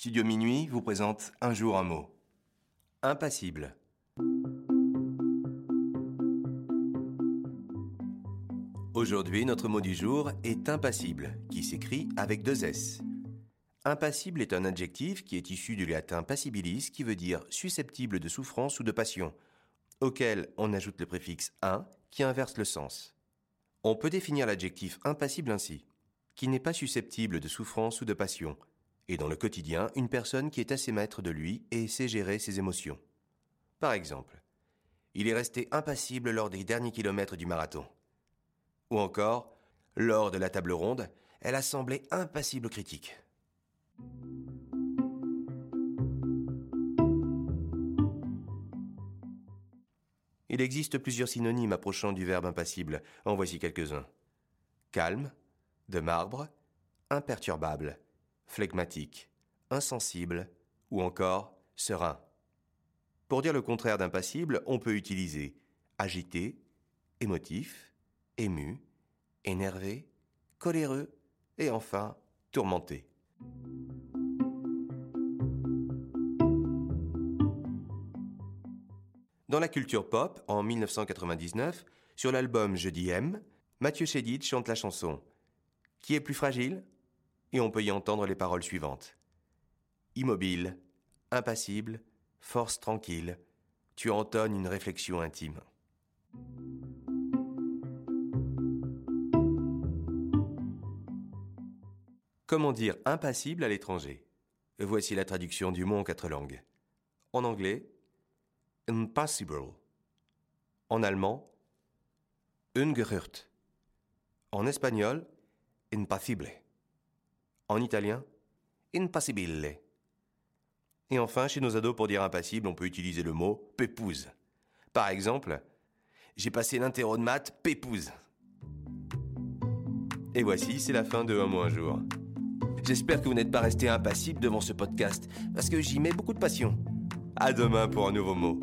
Studio Minuit vous présente Un jour un mot. Impassible. Aujourd'hui, notre mot du jour est impassible, qui s'écrit avec deux S. Impassible est un adjectif qui est issu du latin passibilis, qui veut dire susceptible de souffrance ou de passion, auquel on ajoute le préfixe un qui inverse le sens. On peut définir l'adjectif impassible ainsi, qui n'est pas susceptible de souffrance ou de passion, et dans le quotidien, une personne qui est assez maître de lui et sait gérer ses émotions. Par exemple, il est resté impassible lors des derniers kilomètres du marathon. Ou encore, lors de la table ronde, elle a semblé impassible aux critiques. Il existe plusieurs synonymes approchant du verbe impassible. En voici quelques-uns. Calme, de marbre, imperturbable, flegmatique, insensible ou encore serein. Pour dire le contraire d'impassible, on peut utiliser agité, émotif, ému, énervé, coléreux et enfin tourmenté. Dans la culture pop, en 1999, sur l'album Je dis M, Mathieu Chédid chante la chanson Qui est plus fragile? Et on peut y entendre les paroles suivantes. Immobile, impassible, force tranquille, tu entonnes une réflexion intime. Comment dire impassible à l'étranger? Voici la traduction du mot en quatre langues. En anglais, impassible. En allemand, ungerhört. En espagnol, impassible. En italien, impassibile. Et enfin, chez nos ados, pour dire impassible, on peut utiliser le mot pépouze. Par exemple, j'ai passé l'interro de maths pépouze. Et voici, c'est la fin de Un mot un jour. J'espère que vous n'êtes pas resté impassible devant ce podcast, parce que j'y mets beaucoup de passion. À demain pour un nouveau mot.